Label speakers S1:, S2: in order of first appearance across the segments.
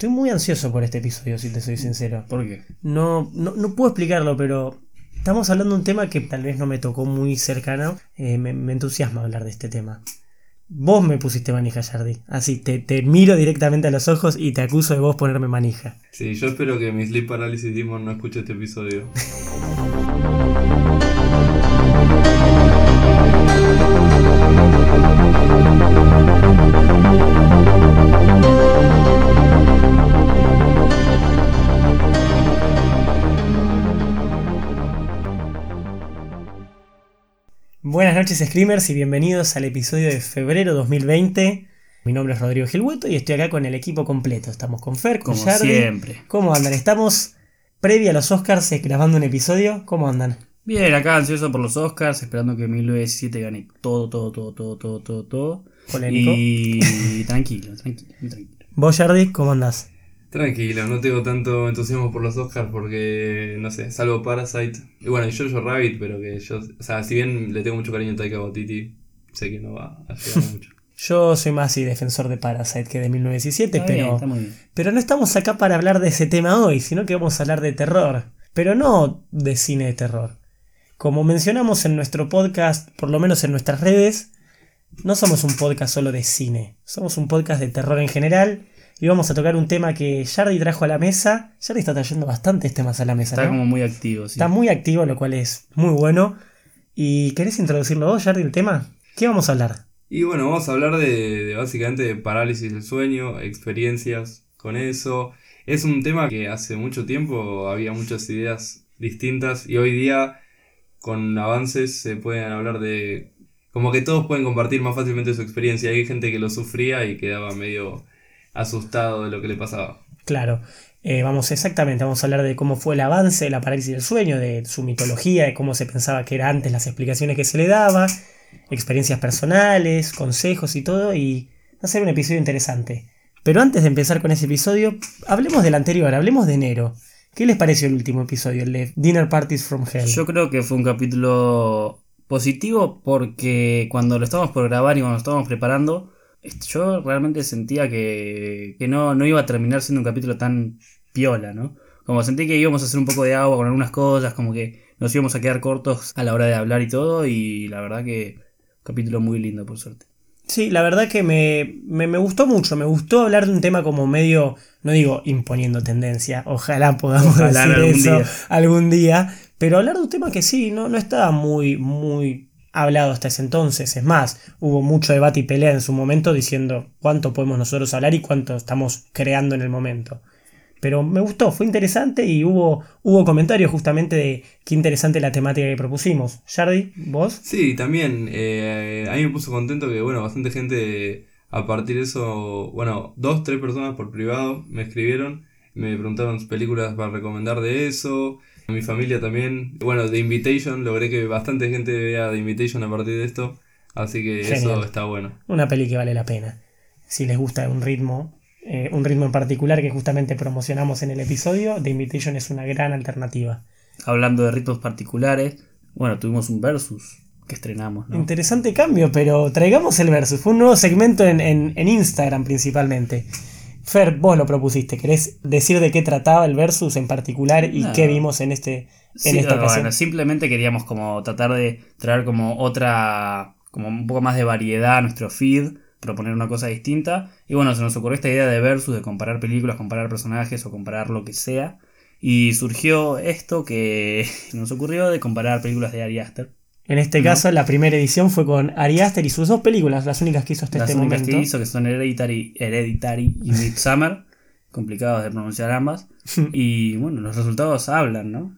S1: Estoy muy ansioso por este episodio, si te soy sincero.
S2: ¿Por qué?
S1: No, no, no puedo explicarlo, pero estamos hablando de un tema que tal vez no me tocó muy cercano. Eh, me, me entusiasma hablar de este tema. Vos me pusiste manija, Jardi. Así, te, te miro directamente a los ojos y te acuso de vos ponerme manija.
S3: Sí, yo espero que mi Sleep Paralysis Demon no escuche este episodio.
S1: Buenas noches, Screamers, y bienvenidos al episodio de febrero 2020. Mi nombre es Rodrigo Gilhueto y estoy acá con el equipo completo. Estamos con Fer, con
S2: Como siempre.
S1: ¿Cómo andan? Estamos previa a los Oscars eh, grabando un episodio. ¿Cómo andan?
S2: Bien, acá ansioso por los Oscars, esperando que 1917 gane todo, todo, todo, todo, todo, todo, todo.
S1: Polémico.
S2: Y tranquilo, tranquilo, muy tranquilo.
S1: Vos, Jardi, ¿cómo andás?
S3: Tranquilo, no tengo tanto entusiasmo por los Oscars porque, no sé, salvo Parasite. Y bueno, y Jojo Rabbit, pero que yo, o sea, si bien le tengo mucho cariño a Taika Waititi, sé que no va a llegar mucho.
S1: Yo soy más y defensor de Parasite que de 1917,
S2: Está bien,
S1: pero,
S2: está muy bien.
S1: pero no estamos acá para hablar de ese tema hoy, sino que vamos a hablar de terror. Pero no de cine de terror. Como mencionamos en nuestro podcast, por lo menos en nuestras redes, no somos un podcast solo de cine, somos un podcast de terror en general. Y vamos a tocar un tema que Jardi trajo a la mesa. Jardi está trayendo bastantes temas a la mesa,
S2: Está
S1: ¿no?
S2: como muy activo, sí.
S1: Está muy activo, lo cual es muy bueno. ¿Y querés introducirlo vos, Jardi, el tema? ¿Qué vamos a hablar?
S3: Y bueno, vamos a hablar de, de básicamente de parálisis del sueño, experiencias con eso. Es un tema que hace mucho tiempo había muchas ideas distintas y hoy día con avances se pueden hablar de... Como que todos pueden compartir más fácilmente su experiencia. Hay gente que lo sufría y quedaba medio asustado de lo que le pasaba.
S1: Claro, eh, vamos exactamente, vamos a hablar de cómo fue el avance de la parálisis del sueño, de su mitología, de cómo se pensaba que era antes las explicaciones que se le daba, experiencias personales, consejos y todo, y va a ser un episodio interesante. Pero antes de empezar con ese episodio, hablemos del anterior, hablemos de enero. ¿Qué les pareció el último episodio, el de Dinner Parties from Hell?
S2: Yo creo que fue un capítulo positivo porque cuando lo estábamos por grabar y cuando lo estábamos preparando, yo realmente sentía que, que no, no iba a terminar siendo un capítulo tan piola, ¿no? Como sentí que íbamos a hacer un poco de agua con algunas cosas, como que nos íbamos a quedar cortos a la hora de hablar y todo, y la verdad que un capítulo muy lindo, por suerte.
S1: Sí, la verdad que me, me, me gustó mucho, me gustó hablar de un tema como medio, no digo imponiendo tendencia, ojalá podamos
S2: Ojalá
S1: decir
S2: algún
S1: eso
S2: día.
S1: algún día, pero hablar de un tema que sí, no, no estaba muy, muy hablado hasta ese entonces, es más, hubo mucho debate y pelea en su momento diciendo cuánto podemos nosotros hablar y cuánto estamos creando en el momento. Pero me gustó, fue interesante y hubo, hubo comentarios justamente de qué interesante la temática que propusimos. Jardi, vos?
S3: Sí, también eh, a mí me puso contento que, bueno, bastante gente a partir de eso, bueno, dos, tres personas por privado me escribieron, me preguntaron películas para recomendar de eso, mi familia también, bueno, The Invitation, logré que bastante gente vea The Invitation a partir de esto, así que eso está bueno.
S1: una peli que vale la pena. Si les gusta un ritmo, eh, un ritmo en particular que justamente promocionamos en el episodio, The Invitation es una gran alternativa.
S2: Hablando de ritmos particulares, bueno, tuvimos un versus que estrenamos, ¿no?
S1: Interesante cambio, pero traigamos el versus. Fue un nuevo segmento en, en- en Instagram principalmente. Fer, vos lo propusiste. ¿Querés decir de qué trataba el versus en particular y
S2: No.
S1: qué vimos en, este, en
S2: Sí,
S1: esta ocasión?
S2: simplemente queríamos como tratar de traer como otra, como un poco más de variedad a nuestro feed, proponer una cosa distinta. Y bueno, se nos ocurrió esta idea de versus, de comparar películas, comparar personajes o comparar lo que sea. Y surgió esto que nos ocurrió de comparar películas de Ari Aster.
S1: En este caso, la primera edición fue con Ari Aster y sus dos películas, las únicas que hizo hasta
S2: Las
S1: este
S2: únicas
S1: momento.
S2: que hizo, que son Hereditary, Hereditary y Midsommar, complicados de pronunciar ambas. Y bueno, los resultados hablan, ¿no?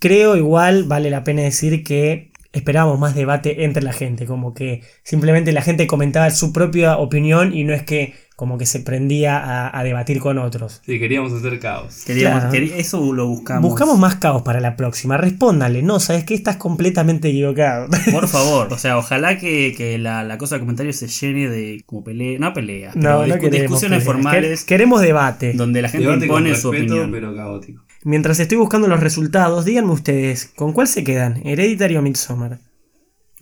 S1: Creo igual vale la pena decir que esperábamos más debate entre la gente, como que simplemente la gente comentaba su propia opinión y no es que como que se prendía a, a debatir con otros.
S3: Sí, queríamos hacer caos.
S2: Queríamos,
S1: Claro.
S2: eso lo buscamos.
S1: Buscamos más caos para la próxima, respóndale, no, sabes que estás completamente equivocado.
S2: Por favor, o sea, ojalá que, que la, la cosa de comentarios se llene de como pelea, no peleas,
S1: No,
S2: pero
S1: no
S2: discu-
S1: queremos
S2: discusiones
S1: peleas.
S2: formales
S1: Quer- Queremos debate.
S2: donde la gente
S3: Debate con
S2: su opinión.
S3: pero caótico.
S1: Mientras estoy buscando los resultados, díganme ustedes, ¿con cuál se quedan? ¿Hereditary o Midsommar?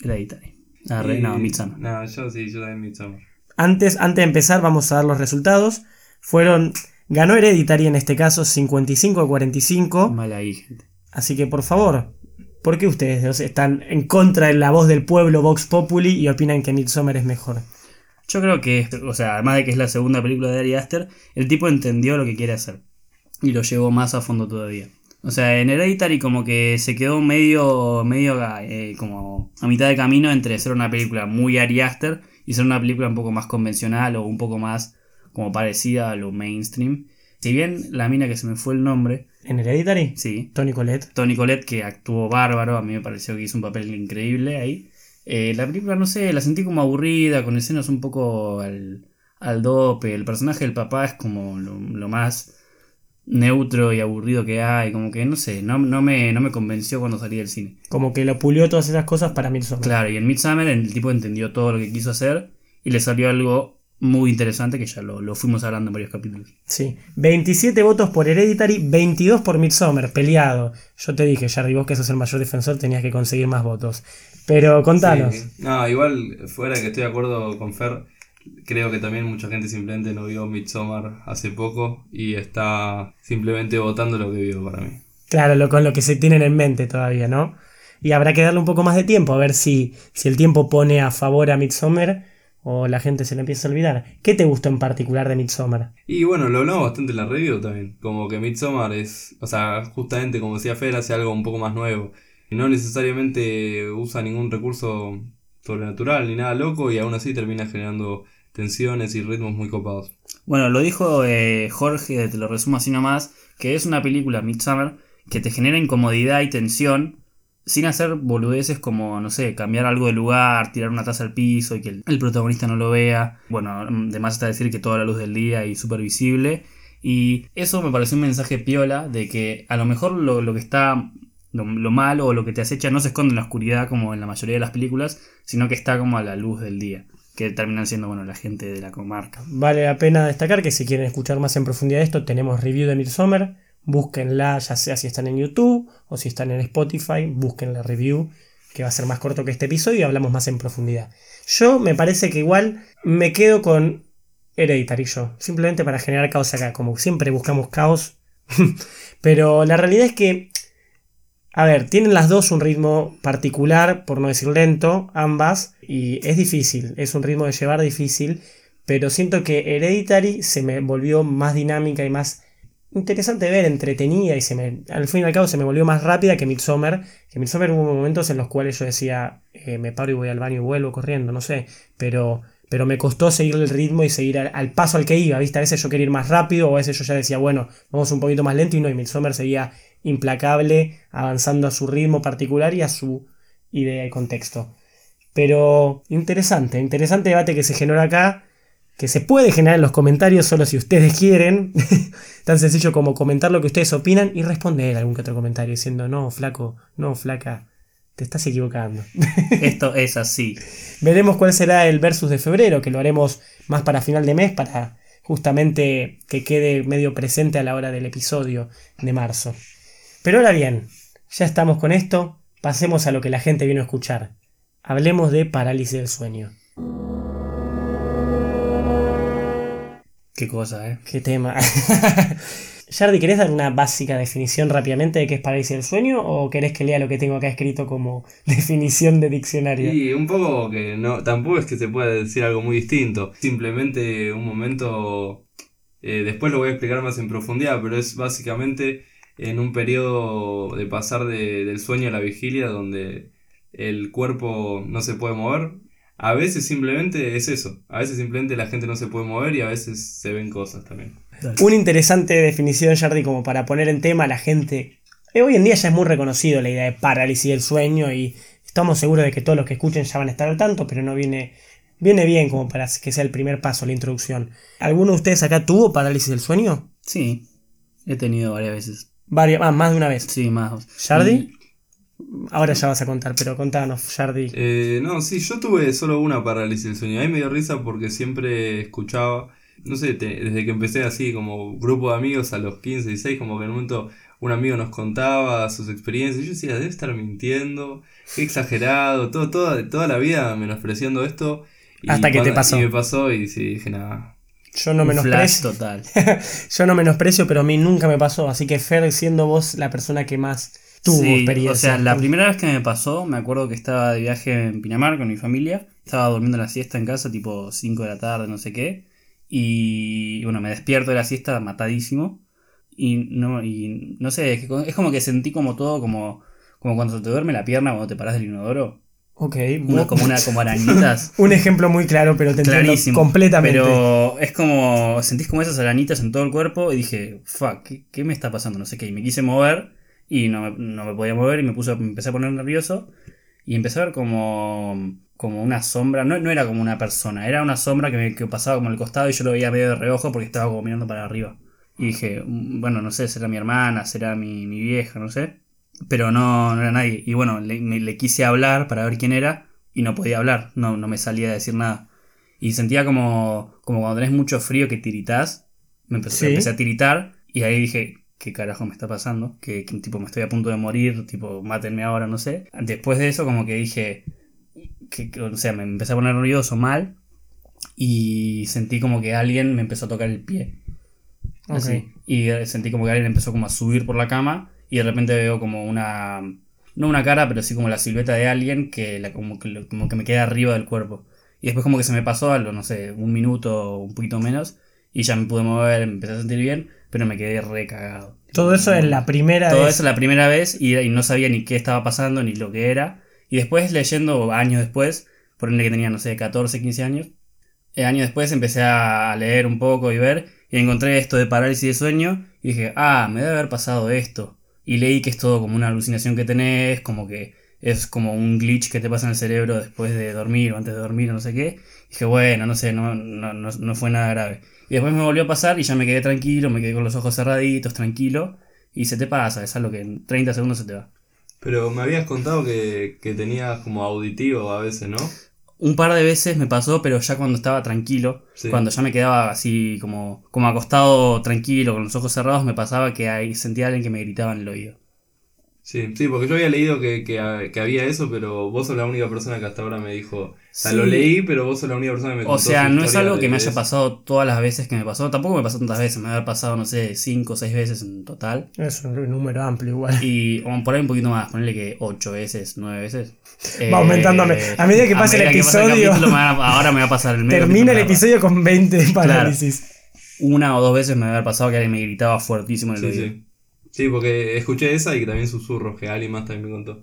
S2: Hereditary. Ah, re-
S3: Y-
S2: no, Midsommar.
S3: No, yo sí, yo también Midsommar.
S1: Antes, antes de empezar, vamos a dar los resultados. Fueron Ganó Hereditary en este caso 55 a 45.
S2: Mal ahí, gente.
S1: Así que por favor, ¿por qué ustedes dos están en contra de la voz del pueblo Vox Populi y opinan que Midsommar es mejor?
S2: Yo creo que, o sea, además de que es la segunda película de Ari Aster, el tipo entendió lo que quiere hacer. Y lo llevó más a fondo todavía. O sea, en Hereditary como que se quedó medio, medio eh, como a mitad de camino entre ser una película muy Ari Aster y ser una película un poco más convencional o un poco más como parecida a lo mainstream. Si bien la mina que se me fue el nombre,
S1: ¿En Hereditary?
S2: sí,
S1: Tony Colette.
S2: Tony Collette, que actuó bárbaro, a mí me pareció que hizo un papel increíble ahí. Eh, la película, no sé, la sentí como aburrida, con escenas un poco al, al dope. El personaje del papá es como lo, lo más neutro y aburrido que hay. Como que, no sé, no, no, me, no me convenció cuando salí del cine.
S1: Como que lo pulió todas esas cosas para Midsommar.
S2: Claro, y en Midsummer el tipo entendió todo lo que quiso hacer y le salió algo muy interesante que ya lo, lo fuimos hablando en varios capítulos.
S1: Sí. 27 votos por Hereditary, 22 por Midsommar, peleado. Yo te dije, Jarry, vos que sos el mayor defensor, tenías que conseguir más votos. Pero contanos.
S3: Sí. No, igual, fuera que estoy de acuerdo con Fer, creo que también mucha gente simplemente no vio Midsommar hace poco y está simplemente votando lo que vio para mí.
S1: Claro, lo, con lo que se tienen en mente todavía, ¿no? Y habrá que darle un poco más de tiempo, a ver si, si el tiempo pone a favor a Midsommar o la gente se le empieza a olvidar. ¿Qué te gustó en particular de Midsommar?
S3: Y bueno, lo hablamos bastante en la review también. Como que Midsommar es, o sea, justamente como decía Fer, hace algo un poco más nuevo. No necesariamente usa ningún recurso sobrenatural ni nada loco y aún así termina generando tensiones y ritmos muy copados.
S2: Bueno, lo dijo eh, Jorge, te lo resumo así nomás, que es una película, Midsummer, que te genera incomodidad y tensión sin hacer boludeces como, no sé, cambiar algo de lugar, tirar una taza al piso y que el, protagonista no lo vea. Bueno, además está decir que toda la luz del día y súper visible. Y eso me pareció un mensaje piola de que a lo mejor lo que está, lo, lo malo o lo que te acecha no se esconde en la oscuridad como en la mayoría de las películas, sino que está como a la luz del día, que terminan siendo, bueno, la gente de la comarca.
S1: Vale la pena destacar que si quieren escuchar más en profundidad esto, tenemos review de Midsommar. Búsquenla, ya sea si están en YouTube o si están en Spotify, busquen la review, que va a ser más corto que este episodio y hablamos más en profundidad. Yo me parece que igual me quedo con Hereditary yo, simplemente para generar caos acá, como siempre buscamos caos. Pero la realidad es que, a ver, tienen las dos un ritmo particular, por no decir lento, ambas, y es difícil, es un ritmo de llevar difícil, pero siento que Hereditary se me volvió más dinámica y más interesante de ver, entretenida y se me, al fin y al cabo se me volvió más rápida que Midsommar. Que Midsommar hubo momentos en los cuales yo decía, eh, me paro y voy al baño y vuelvo corriendo, no sé, pero, pero me costó seguir el ritmo y seguir al, al, paso al que iba, ¿viste? A veces yo quería ir más rápido o a veces yo ya decía, bueno, vamos un poquito más lento y no, y Midsommar seguía implacable, avanzando a su ritmo particular y a su idea y contexto. Pero interesante, interesante debate que se genera acá que se puede generar en los comentarios solo si ustedes quieren. Tan sencillo como comentar lo que ustedes opinan y responder algún que otro comentario diciendo, no, flaco, no, flaca, te estás equivocando.
S2: Esto es así.
S1: Veremos cuál será el versus de febrero, que lo haremos más para final de mes, para justamente que quede medio presente a la hora del episodio de marzo. Pero ahora bien, ya estamos con esto, pasemos a lo que la gente vino a escuchar. Hablemos de parálisis del sueño.
S2: Qué cosa, ¿eh?
S1: Qué tema. Yardi, ¿querés dar una básica definición rápidamente de qué es parálisis del sueño o querés que lea lo que tengo acá escrito como definición de diccionario?
S3: Y un poco que no, tampoco es que se pueda decir algo muy distinto. Simplemente un momento, eh, después lo voy a explicar más en profundidad, pero es básicamente en un periodo de pasar de, del sueño a la vigilia donde el cuerpo no se puede mover. A veces simplemente es eso. A veces simplemente la gente no se puede mover y a veces se ven cosas también.
S1: Una interesante definición, Jardy, como para poner en tema a la gente. Eh, hoy en día ya es muy reconocido la idea de parálisis del sueño y estamos seguros de que todos los que escuchen ya van a estar al tanto, pero no viene, viene bien como para que sea el primer paso, la introducción. ¿Alguno de ustedes acá tuvo parálisis del sueño?
S2: Sí, he tenido varias veces.
S1: Varias, ah, más de una vez.
S2: Sí, más.
S1: ¿Jardy?
S2: Y-
S1: Ahora ya vas a contar, pero contanos, Jardy.
S3: Eh, no, sí, yo tuve solo una parálisis del sueño. Ahí me dio risa porque siempre escuchaba, no sé, te- desde que empecé así como grupo de amigos a los 15, 16, como que en un momento un amigo nos contaba sus experiencias. y Yo decía, debe estar mintiendo, qué exagerado, todo, toda, toda la vida menospreciando esto. Y
S1: Hasta que te pasó.
S3: Y me pasó y sí, dije, nada.
S1: Yo no menosprecio.
S2: total.
S1: Yo no menosprecio, pero a mí nunca me pasó. Así que Fer, siendo vos la persona que más tuvo
S2: Sí,
S1: experiencia.
S2: O sea, la primera vez que me pasó, me acuerdo que estaba de viaje en Pinamar con mi familia. Estaba durmiendo la siesta en casa, tipo 5 de la tarde, no sé qué. Y bueno, me despierto de la siesta matadísimo. Y no, y no sé, es, que- es como que sentí como todo, como, como cuando te duerme la pierna cuando te parás del inodoro.
S1: Ok,
S2: Una, como, una, como arañitas.
S1: un ejemplo muy claro, pero te
S2: Clarísimo.
S1: completamente.
S2: Pero es como, sentís como esas arañitas en todo el cuerpo y dije, fuck, ¿qué, qué me está pasando? No sé qué. Y me quise mover y no me, no me podía mover y me, puse, me empecé a poner nervioso y empecé a ver como, como una sombra. No, no era como una persona, era una sombra que, me, que pasaba como al costado y yo lo veía medio de reojo porque estaba como mirando para arriba. Y dije, "Mm, bueno, no sé, será mi hermana, será mi, mi vieja, no sé. Pero no, no era nadie. Y bueno, le, me- le quise hablar para ver quién era y no podía hablar, no, no me salía a decir nada. Y sentía como, como cuando tenés mucho frío que tiritas. Me empecé,
S1: Sí.
S2: empecé a tiritar y ahí dije, ¿qué carajo me está pasando? Que, que, tipo me estoy a punto de morir, tipo mátenme ahora, no sé. Después de eso como que dije, que, que- o sea, me empecé a poner nervioso mal y sentí como que alguien me empezó a tocar el pie. Así. Y sentí como que alguien empezó como a subir por la cama y de repente veo como una... No una cara, pero sí como la silueta de alguien que, la, como, que, lo- como que me queda arriba del cuerpo. Y después como que se me pasó algo, no sé, un minuto o un poquito menos. Y ya me pude mover, me empecé a sentir bien, pero me quedé re cagado.
S1: Todo eso en la primera
S2: Todo
S1: vez.
S2: eso la primera vez y, y no sabía ni qué estaba pasando ni lo que era. Y después leyendo años después, por que tenía, no sé, 14, 15 años, eh, años después empecé a leer un poco y ver y encontré esto de parálisis de sueño y dije, ah, me debe haber pasado esto. Y leí que es todo como una alucinación que tenés, como que es como un glitch que te pasa en el cerebro después de dormir o antes de dormir o no sé qué. Y dije, bueno, no sé, no, no, no, no fue nada grave. Y después me volvió a pasar y ya me quedé tranquilo, me quedé con los ojos cerraditos, tranquilo. Y se te pasa, es algo que en 30 segundos se te va.
S3: Pero me habías contado que, que tenías como auditivo a veces, ¿no?
S2: Un par de veces me pasó, pero ya cuando estaba tranquilo,
S3: Sí.
S2: cuando ya me quedaba así como, como acostado tranquilo, con los ojos cerrados, me pasaba que ahí sentía a alguien que me gritaba en el oído.
S3: Sí, sí, porque yo había leído que, que, que había eso, pero vos sos la única persona que hasta ahora me dijo. O sea,
S2: Sí.
S3: lo leí, pero vos sos la única persona que me
S2: O
S3: contó
S2: sea,
S3: su
S2: no es algo que me haya
S3: eso.
S2: pasado todas las veces que me pasó. Tampoco me pasó tantas veces, me había pasado, no sé, 5 o 6 veces en total.
S1: Es un número amplio igual.
S2: Y o por ahí un poquito más, ponerle que 8 veces, 9 veces.
S1: Va aumentando a me- a medida que pasa el
S2: medida que pasa
S1: episodio,
S2: capítulo, ahora me va a pasar el medio
S1: Termina el episodio con 20 parálisis.
S2: Una o dos veces me había pasado que alguien me gritaba fuertísimo en el
S3: Sí,
S2: oído.
S3: sí. Sí, porque escuché esa y que también susurros, que alguien más también me contó.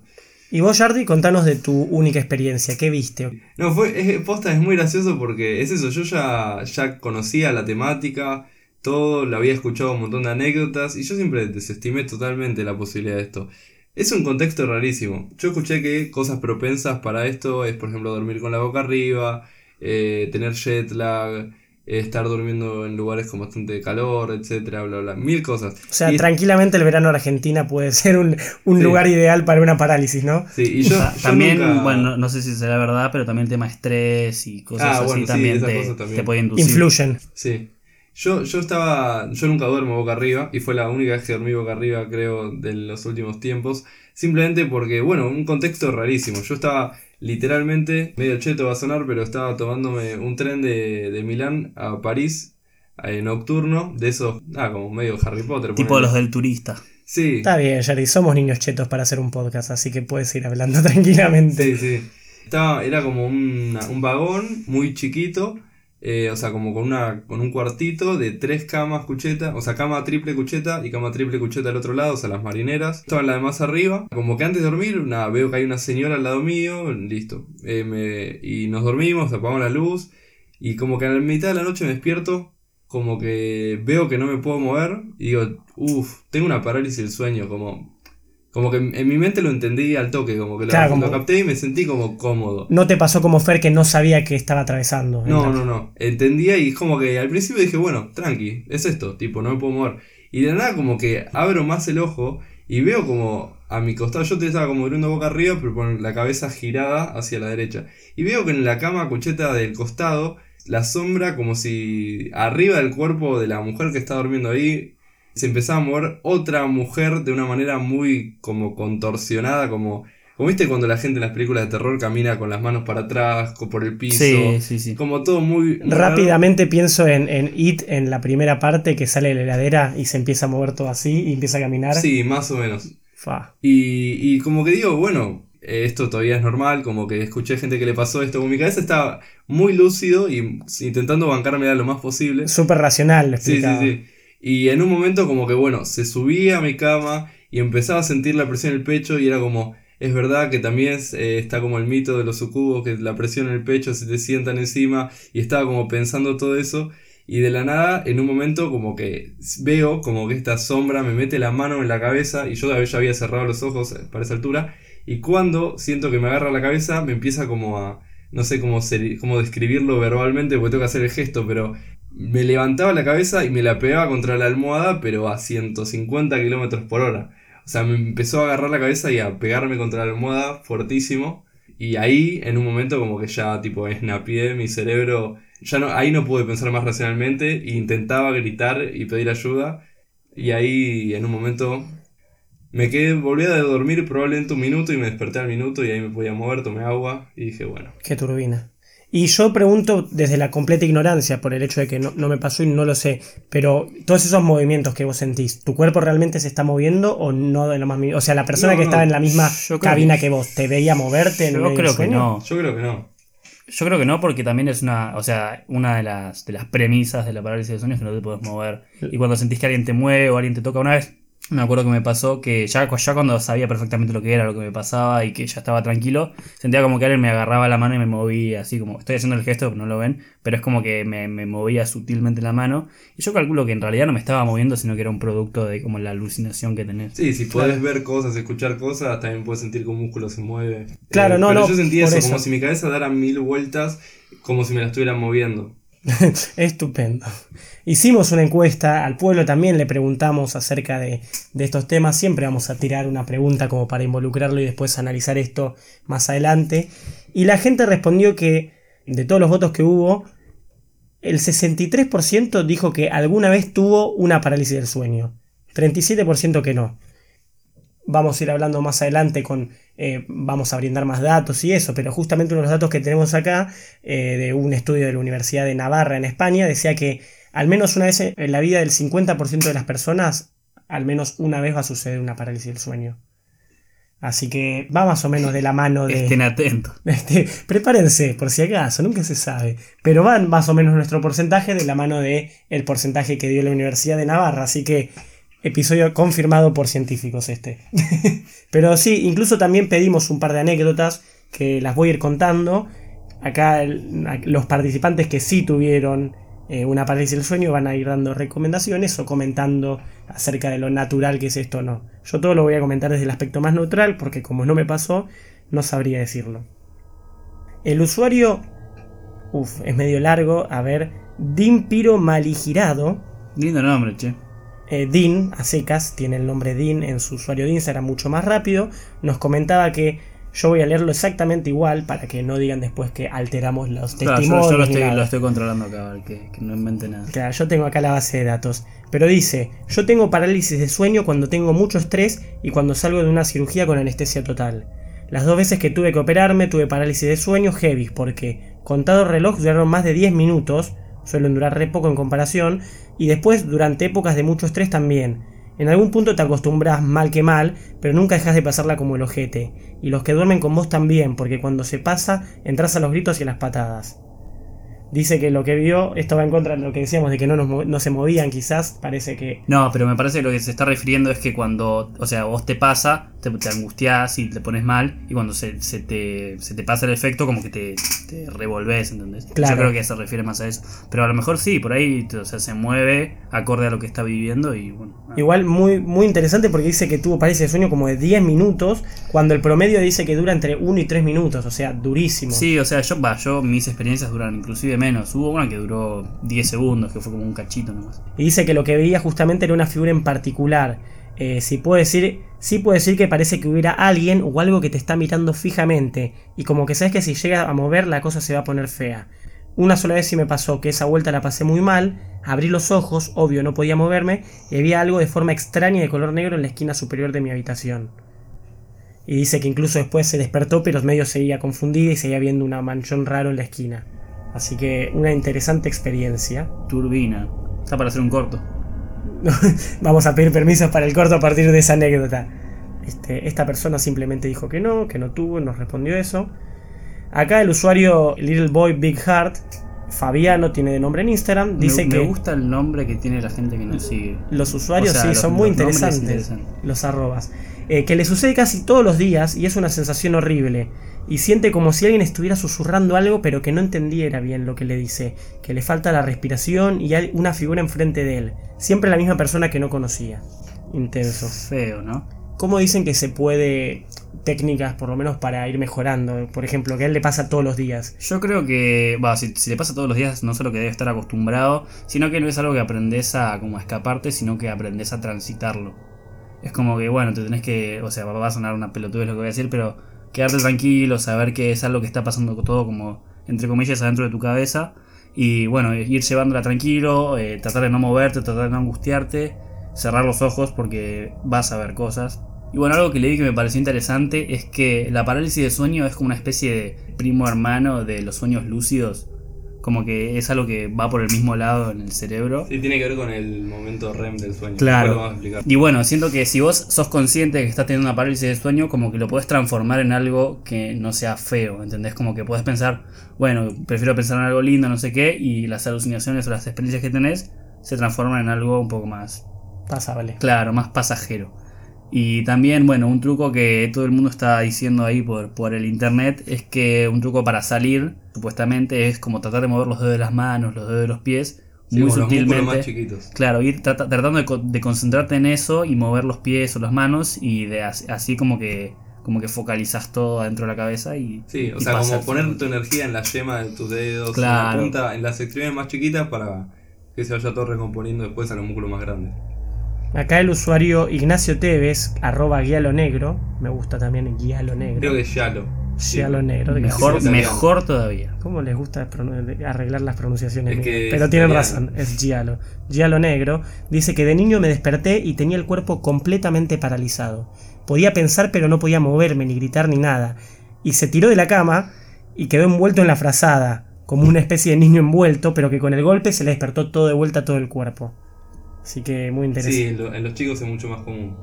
S1: Y vos, Jardi, contanos de tu única experiencia. ¿Qué viste?
S3: No, fue, es, posta, es muy gracioso porque es eso, yo ya, ya conocía la temática, todo, lo había escuchado un montón de anécdotas y yo siempre desestimé totalmente la posibilidad de esto. Es un contexto rarísimo. Yo escuché que cosas propensas para esto es, por ejemplo, dormir con la boca arriba, eh, tener jet lag, estar durmiendo en lugares con bastante calor, etcétera, bla, bla, mil cosas.
S1: O sea,
S3: Y-
S1: tranquilamente el verano en Argentina puede ser un, un
S3: Sí.
S1: lugar ideal para una parálisis, ¿no?
S3: Sí, y yo, yo
S2: también,
S3: nunca-
S2: bueno, no- no sé si será verdad, pero también el tema estrés y cosas
S3: Ah,
S2: así
S3: bueno, sí,
S2: también, te,
S3: cosas también.
S2: te puede inducir.
S1: Influyen.
S3: Sí. Yo, yo estaba. Yo nunca duermo boca arriba. Y fue la única vez que dormí boca arriba, creo, de los últimos tiempos. Simplemente porque, bueno, un contexto rarísimo. Yo estaba literalmente, medio cheto va a sonar, pero estaba tomándome un tren de, de Milán a París, eh, nocturno, de esos, ah, como medio Harry Potter.
S2: Tipo
S3: ponele.
S2: los del turista.
S3: Sí,
S1: Está bien, Jardi, somos niños chetos para hacer un podcast, así que puedes ir hablando tranquilamente.
S3: sí, sí. Estaba, era como una- un vagón muy chiquito. Eh, o sea, como con, una, con un cuartito de tres camas cucheta, o sea, cama triple cucheta y cama triple cucheta al otro lado, o sea, las marineras. Estaba en la de más arriba. Como que antes de dormir, nada, veo que hay una señora al lado mío, listo. Eh, me- y nos dormimos, apagamos la luz. Y como que a la mitad de la noche me despierto, como que veo que no me puedo mover. Y digo, uff, tengo una parálisis del sueño, como... Como que en mi mente lo entendí al toque, como que lo,
S1: Claro, como-
S3: lo capté y me sentí como cómodo.
S1: No te pasó como Fer que no sabía que estaba atravesando.
S3: No, no, no. Entendía y como que al principio dije, bueno, tranqui, es esto, tipo, no me puedo mover. Y de nada como que abro más el ojo y veo como a mi costado, yo te estaba como durmiendo boca arriba, pero con la cabeza girada hacia la derecha. Y veo que en la cama cucheta del costado, la sombra como si arriba del cuerpo de la mujer que está durmiendo ahí, se empezaba a mover otra mujer de una manera muy como contorsionada, como Como viste cuando la gente en las películas de terror camina con las manos para atrás, por el piso.
S2: Sí, sí, sí.
S3: Como todo muy. raro.
S1: Rápidamente pienso en, en It, en la primera parte, que sale de la heladera y se empieza a mover todo así y empieza a caminar.
S3: Sí, más o menos.
S1: Fa.
S3: Y, y como que digo, bueno, esto todavía es normal, como que escuché gente que le pasó esto. Como mi cabeza estaba muy lúcido y intentando bancarme lo más posible.
S1: Súper racional, lo
S3: Sí, sí, sí. Y en un momento como que, bueno, se subía a mi cama y empezaba a sentir la presión en el pecho y era como, es verdad que también eh, está como el mito de los sucubos, que la presión en el pecho se te sientan encima y estaba como pensando todo eso. Y de la nada, en un momento como que veo como que esta sombra me mete la mano en la cabeza y yo ya había cerrado los ojos eh, para esa altura. Y cuando siento que me agarra la cabeza, me empieza como a, no sé cómo, ser- cómo describirlo verbalmente porque tengo que hacer el gesto, pero me levantaba la cabeza y me la pegaba contra la almohada, pero a 150 kilómetros por hora. O sea, me empezó a agarrar la cabeza y a pegarme contra la almohada fortísimo. Y ahí, en un momento, como que ya, tipo, snapié mi cerebro. Ya no, ahí no pude pensar más racionalmente. Intentaba gritar y pedir ayuda. Y ahí, en un momento, me quedé, volví a dormir probablemente un minuto y me desperté al minuto y ahí me podía mover, tomé agua y dije, bueno.
S1: Qué turbina. Y yo pregunto desde la completa ignorancia, por el hecho de que no, no me pasó y no lo sé, pero todos esos movimientos que vos sentís, ¿tu cuerpo realmente se está moviendo o no de lo más mínimo? O sea, la persona
S3: No,
S1: que
S3: no.
S1: estaba en la misma cabina
S2: que-
S1: que, vos, ¿te veía moverte
S2: Yo creo que
S1: sueño?
S2: no.
S3: Yo creo que no.
S2: Yo creo que no, porque también es una, o sea, una de las, de las premisas de la parálisis de sueño es que no te puedes mover. Y cuando sentís que alguien te mueve o alguien te toca una vez, me acuerdo que me pasó que ya, ya cuando sabía perfectamente lo que era, lo que me pasaba y que ya estaba tranquilo, sentía como que alguien me agarraba la mano y me movía, así como, estoy haciendo el gesto, no lo ven, pero es como que me, me movía sutilmente la mano. Y yo calculo que en realidad no me estaba moviendo, sino que era un producto de como la alucinación que tenés.
S3: Sí, si podés ver cosas, escuchar cosas, también puedes sentir que un músculo se mueve.
S1: Claro, no,
S3: pero
S1: no,
S3: Yo sentía eso, como si mi cabeza diera mil vueltas, como si me la estuvieran moviendo.
S1: Estupendo. Hicimos una encuesta, al pueblo también le preguntamos acerca de, de estos temas. Siempre vamos a tirar una pregunta como para involucrarlo y después analizar esto más adelante. Y la gente respondió que de todos los votos que hubo, el 63% dijo que alguna vez tuvo una parálisis del sueño. 37% que no. Vamos a ir hablando más adelante con, eh, vamos a brindar más datos y eso, pero justamente uno de los datos que tenemos acá, eh, de un estudio de la Universidad de Navarra en España, decía que al menos una vez en la vida del 50% de las personas, al menos una vez va a suceder una parálisis del sueño. Así que va más o menos de la mano de...
S2: Estén atentos.
S1: Este, prepárense, por si acaso, nunca se sabe. Pero van más o menos nuestro porcentaje de la mano de el porcentaje que dio la Universidad de Navarra. Así que episodio confirmado por científicos este. Pero sí, incluso también pedimos un par de anécdotas que las voy a ir contando. Acá los participantes que sí tuvieron eh, una parálisis del sueño van a ir dando recomendaciones o comentando acerca de lo natural que es esto o no. Yo todo lo voy a comentar desde el aspecto más neutral porque como no me pasó, no sabría decirlo. El usuario, uff, es medio largo, a ver, Dimpiro Maligirado,
S2: Lindo nombre, che.
S1: Eh, Din, a secas, tiene el nombre Din en su usuario de Instagram mucho más rápido, nos comentaba que yo voy a leerlo exactamente igual para que no digan después que alteramos los
S2: Claro,
S1: testimonios.
S2: yo lo, estoy,
S1: nada.
S2: lo estoy controlando acá, que, que no invente nada.
S1: Claro, yo tengo acá la base de datos. Pero dice, yo tengo parálisis de sueño cuando tengo mucho estrés y cuando salgo de una cirugía con anestesia total. Las dos veces que tuve que operarme tuve parálisis de sueño heavy porque contado reloj duraron más de 10 minutos, suelen durar re poco en comparación, y después durante épocas de mucho estrés también. En algún punto te acostumbras mal que mal, pero nunca dejas de pasarla como el ojete. Y los que duermen con vos también, porque cuando se pasa, entras a los gritos y a las patadas. Dice que lo que vio, esto va en contra de lo que decíamos de que no, nos no se movían quizás, parece que...
S2: No, pero me parece que lo que se está refiriendo es que cuando, o sea, vos te pasa, te, te angustias y te pones mal, y cuando se, se te, se te pasa el efecto, como que te, te revolves, ¿entendés?
S1: Claro.
S2: Yo creo que se refiere más a eso. Pero a lo mejor sí, por ahí o sea, se mueve acorde a lo que está viviendo y bueno.
S1: Igual muy, muy interesante porque dice que tuvo parálisis de sueño como de 10 minutos, cuando el promedio dice que dura entre 1 y 3 minutos, o sea, durísimo.
S2: Sí, o sea, yo, va, yo mis experiencias duran inclusive menos. Hubo una que duró 10 segundos, que fue como un cachito nomás.
S1: Y dice que lo que veía justamente era una figura en particular. Eh, si puedo decir, sí puedo decir que parece que hubiera alguien o algo que te está mirando fijamente. Y como que sabes que si llega a mover la cosa se va a poner fea. Una sola vez sí me pasó que esa vuelta la pasé muy mal. Abrí los ojos, obvio no podía moverme, y había algo de forma extraña de color negro en la esquina superior de mi habitación. Y dice que incluso después se despertó, pero medio seguía confundida y seguía viendo una manchón raro en la esquina. Así que una interesante experiencia.
S2: Turbina. Está para hacer un corto.
S1: Vamos a pedir permisos para el corto a partir de esa anécdota. Este, esta persona simplemente dijo que no, que no tuvo, nos respondió eso. Acá el usuario Little Boy Big Heart, Fabiano, tiene de nombre en Instagram, dice
S2: me,
S1: que...
S2: Me gusta el nombre que tiene la gente que nos sigue.
S1: Los usuarios
S2: O sea,
S1: sí,
S2: los-
S1: son muy interesantes. Los arrobas. Eh, que le sucede casi todos los días y es una sensación horrible. Y siente como si alguien estuviera susurrando algo pero que no entendiera bien lo que le dice. Que le falta la respiración y hay una figura enfrente de él. Siempre la misma persona que no conocía. Intenso.
S2: Feo, ¿no?
S1: ¿Cómo dicen que se puede técnicas por lo menos para ir mejorando? Por ejemplo, que a él le pasa todos los días.
S2: Yo creo que, va, si, le pasa todos los días, no solo que debe estar acostumbrado, sino que no es algo que aprendes a como a escaparte, sino que aprendes a transitarlo. Es como que, bueno, te tenés que, o sea, va a sonar una pelotudez lo que voy a decir, pero quedarte tranquilo, saber que es algo que está pasando todo como, entre comillas, adentro de tu cabeza. Y bueno, ir llevándola tranquilo, eh, tratar de no moverte, tratar de no angustiarte, cerrar los ojos porque vas a ver cosas. Y bueno, algo que leí que me pareció interesante es que la parálisis de sueño es como una especie de primo hermano de los sueños lúcidos. Como que es algo que va por el mismo lado en el cerebro.
S3: Sí, tiene que ver con el momento REM del sueño.
S2: Claro.
S3: Después lo vamos a explicar.
S2: Y bueno, siento que si vos sos consciente de que estás teniendo una parálisis de sueño, como que lo podés transformar en algo que no sea feo, ¿entendés? Como que podés pensar, bueno, prefiero pensar en algo lindo, no sé qué, y las alucinaciones o las experiencias que tenés se transforman en algo un poco más
S1: Pasable.
S2: Claro, más pasajero. Y también, bueno, un truco que todo el mundo está diciendo ahí por, por el internet es que un truco para salir, supuestamente, es como tratar de mover los dedos de las manos, los dedos de los pies,
S3: Sí,
S2: muy
S3: los
S2: sutilmente.
S3: más chiquitos.
S2: Claro, ir trata- tratando de, co- de concentrarte en eso y mover los pies o las manos y de as- así como que como que focalizas todo adentro de la cabeza y
S3: Sí, o
S2: y
S3: sea, como poner tu energía en la yema de tus dedos,
S2: Claro.
S3: en la punta, en las extremidades más chiquitas para que se vaya todo recomponiendo después a los músculos más grandes.
S1: Acá el usuario Ignacio Tevez, arroba guialo negro. Me gusta también guialo negro.
S3: Creo que es Yalo. Sí.
S1: Guialo negro.
S2: mejor, mejor todavía.
S1: ¿Cómo les gusta arreglar las pronunciaciones?
S3: Es que
S1: mías?
S3: es
S1: Pero tienen
S3: italiano.
S1: razón, es Giallo. Giallo Negro dice que de niño me desperté y tenía el cuerpo completamente paralizado. Podía pensar pero no podía moverme, ni gritar, ni nada. Y se tiró de la cama y quedó envuelto en la frazada, como una especie de niño envuelto, pero que con el golpe se le despertó todo de vuelta todo el cuerpo. Así que muy
S3: Sí,
S1: interesante.
S3: en, lo- en los chicos es mucho más común.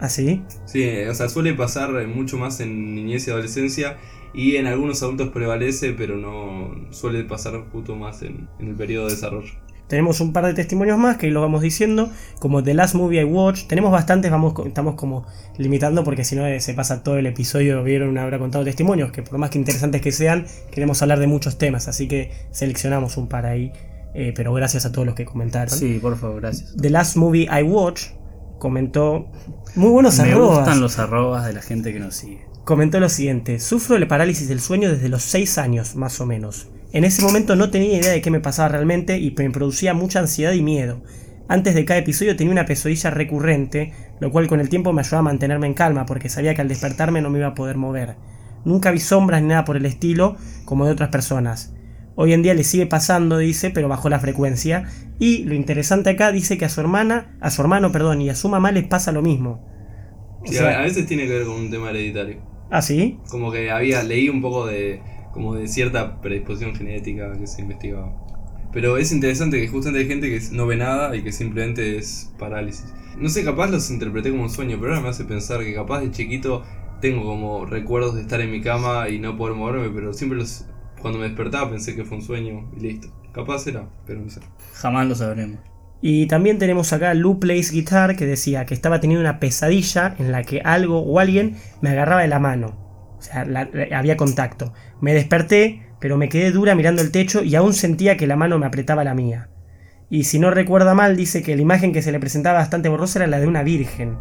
S1: ¿Ah, sí?
S3: Sí, o sea, suele pasar mucho más en niñez y adolescencia y en algunos adultos prevalece, pero no suele pasar justo más en, en el periodo de desarrollo.
S1: Tenemos un par de testimonios más que ahí lo vamos diciendo, como The Last Movie I Watched. Tenemos bastantes, vamos, estamos como limitando porque si no eh, se pasa todo el episodio, vieron una hora contado testimonios, que por más que interesantes que sean, queremos hablar de muchos temas, así que seleccionamos un par ahí, eh, pero gracias a todos los que comentaron.
S2: Sí, por favor, gracias.
S1: The Last Movie I Watched comentó, muy buenos
S2: Me
S1: arrobas.
S2: gustan los arrobas de la gente que nos sigue.
S1: Comentó lo siguiente, sufro de parálisis del sueño desde los 6 años, más o menos. En ese momento no tenía idea de qué me pasaba realmente y me producía mucha ansiedad y miedo. Antes de cada episodio tenía una pesadilla recurrente, lo cual con el tiempo me ayudaba a mantenerme en calma porque sabía que al despertarme no me iba a poder mover. Nunca vi sombras ni nada por el estilo, como de otras personas. Hoy en día le sigue pasando, dice, pero bajó la frecuencia. Y lo interesante acá dice que a su hermana, a su hermano, perdón, y a su mamá les pasa lo mismo. O
S3: Sí,
S1: sea-
S3: a a veces tiene que ver con un tema hereditario.
S1: ¿Ah, sí?
S3: Como que había, leí un poco de, como de cierta predisposición genética que se investigaba. Pero es interesante que justamente hay gente que no ve nada y que simplemente es parálisis. No sé, capaz los interpreté como un sueño, pero ahora me hace pensar que capaz de chiquito tengo como recuerdos de estar en mi cama y no poder moverme, pero siempre los, cuando me despertaba pensé que fue un sueño y listo. Capaz era, pero no sé.
S2: Jamás lo sabremos.
S1: Y también tenemos acá Lou Plays Guitar que decía que estaba teniendo una pesadilla en la que algo o alguien me agarraba de la mano. O sea, la- la- había contacto. Me desperté, pero me quedé dura mirando el techo y aún sentía que la mano me apretaba la mía. Y si no recuerda mal, dice que la imagen que se le presentaba bastante borrosa era la de una virgen.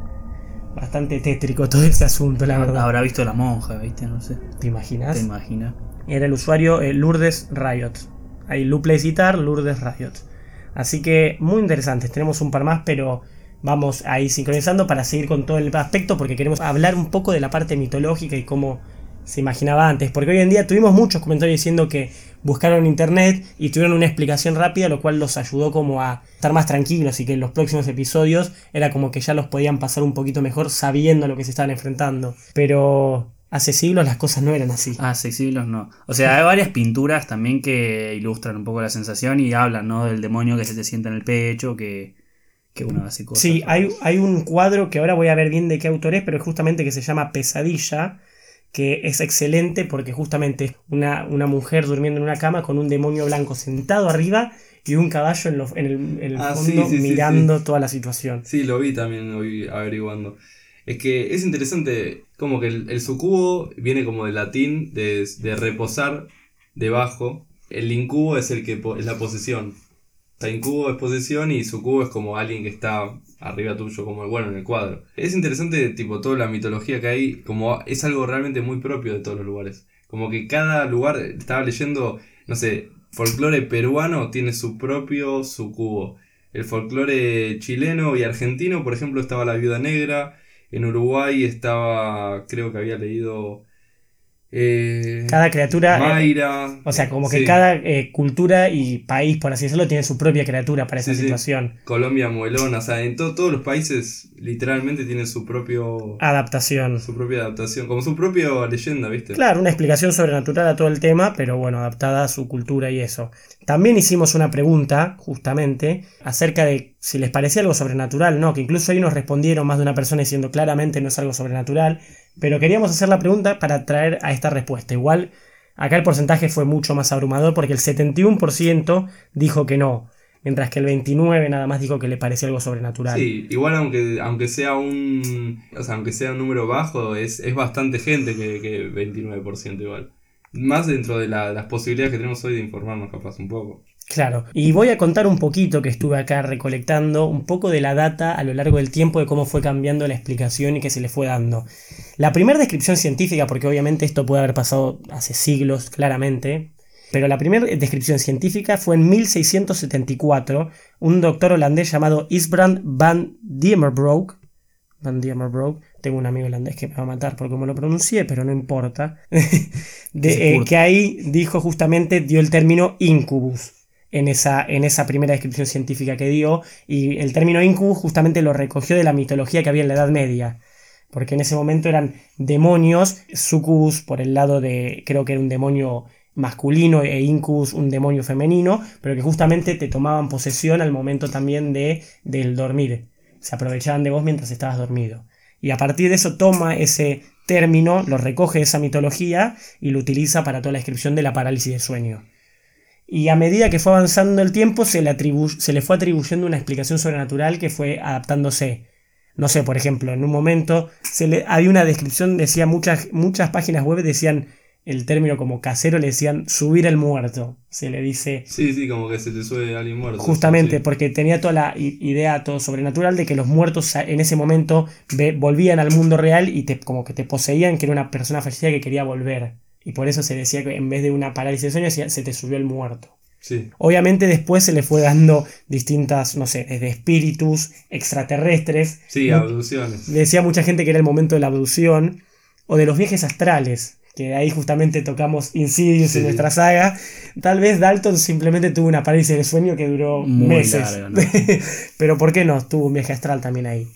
S1: Bastante tétrico todo ese asunto, la verdad.
S2: Habrá visto la monja, ¿viste? No sé.
S1: ¿Te imaginas?
S2: ¿Te imaginas?
S1: Era el usuario eh, Lourdes Riot. Ahí Plays Guitar, Lourdes Riot. Así que muy interesantes. Tenemos un par más, pero vamos ahí sincronizando para seguir con todo el aspecto porque queremos hablar un poco de la parte mitológica y cómo se imaginaba antes. Porque hoy en día tuvimos muchos comentarios diciendo que buscaron internet y tuvieron una explicación rápida, lo cual los ayudó como a estar más tranquilos y que en los próximos episodios era como que ya los podían pasar un poquito mejor sabiendo lo que se estaban enfrentando. Pero hace siglos las cosas no eran así.
S2: Hace siglos no. O sea, hay varias pinturas también que ilustran un poco la sensación y hablan, ¿no? Del demonio que se te sienta en el pecho, que, que uno hace cosas.
S1: Sí, hay, hay un cuadro que ahora voy a ver bien de qué autor es, pero justamente que se llama Pesadilla, que es excelente porque justamente es una, una mujer durmiendo en una cama con un demonio blanco sentado arriba y un caballo en, lo- en el, en el
S3: Ah,
S1: fondo
S3: sí, sí, sí,
S1: mirando toda la situación.
S3: Sí, lo vi también hoy averiguando. Es que es interesante como que el, el sucubo viene como del latín de, de reposar debajo. El incubo es el que es la posesión. O sea, incubo es posesión y sucubo es como alguien que está arriba tuyo, como bueno en el cuadro. Es interesante tipo toda la mitología que hay, como es algo realmente muy propio de todos los lugares. Como que cada lugar, estaba leyendo, no sé, folclore peruano tiene su propio sucubo. El folclore chileno y argentino, por ejemplo, estaba la viuda negra. En Uruguay estaba, creo que había leído eh,
S1: Cada criatura, eh,
S3: Mayra.
S1: o sea, como que
S3: Sí.
S1: cada eh, cultura y país, por así decirlo, tiene su propia criatura para esa
S3: Sí, sí.
S1: situación.
S3: Colombia Muelona, o sea, en to- todos los países literalmente tienen su propio
S1: Adaptación.
S3: su propia adaptación, como su propia leyenda, ¿viste?
S1: Claro, una explicación sobrenatural a todo el tema, pero bueno, adaptada a su cultura y eso. También hicimos una pregunta, justamente, acerca de si les parecía algo sobrenatural, ¿no? Que incluso ahí nos respondieron más de una persona diciendo claramente no es algo sobrenatural, pero queríamos hacer la pregunta para traer a esta respuesta. Igual, acá el porcentaje fue mucho más abrumador porque el 71% dijo que no, mientras que el 29% nada más dijo que le parecía algo sobrenatural.
S3: Sí, igual aunque, aunque sea un o sea, aunque sea un número bajo, es, es bastante gente que, que 29% igual. Más dentro de la- las posibilidades que tenemos hoy de informarnos capaz un poco.
S1: Claro, y voy a contar un poquito que estuve acá recolectando, un poco de la data a lo largo del tiempo de cómo fue cambiando la explicación y que se le fue dando. La primera descripción científica, porque obviamente esto puede haber pasado hace siglos claramente, pero la primera descripción científica fue en 1674, un doctor holandés llamado Isbrand van Diemerbroek, Van Diemerbroek, tengo un amigo holandés que me va a matar por cómo lo pronuncié, pero no importa, de, eh, que ahí dijo justamente, dio el término incubus en esa, en esa primera descripción científica que dio, y el término incubus justamente lo recogió de la mitología que había en la Edad Media, porque en ese momento eran demonios, sucubus por el lado de, creo que era un demonio masculino e incubus un demonio femenino, pero que justamente te tomaban posesión al momento también de, del dormir, se aprovechaban de vos mientras estabas dormido. Y a partir de eso toma ese término, lo recoge de esa mitología y lo utiliza para toda la descripción de la parálisis del sueño. Y a medida que fue avanzando el tiempo, se le, atribu- se le fue atribuyendo una explicación sobrenatural que fue adaptándose. No sé, por ejemplo, en un momento se le, había una descripción, decía muchas, muchas páginas web decían el término como casero, le decían subir el muerto. Se le dice
S3: Sí, sí, como que se te sube alguien muerto.
S1: Justamente,
S3: sí.
S1: porque tenía toda la idea todo sobrenatural de que los muertos a- en ese momento volvían al mundo real y te, como que te poseían, que era una persona fallecida que quería volver. Y por eso se decía que en vez de una parálisis de sueño se te subió el muerto.
S3: Sí,
S1: Obviamente después se le fue dando distintas, no sé, desde espíritus extraterrestres.
S3: sí, abducciones.
S1: le decía a mucha gente que era el momento de la abducción o de los viajes astrales, que ahí justamente tocamos Insidious en nuestra saga. Tal vez Dalton simplemente tuvo una parálisis de sueño que duró
S2: Muy
S1: meses. Pero ¿por qué no? Tuvo un viaje astral también ahí.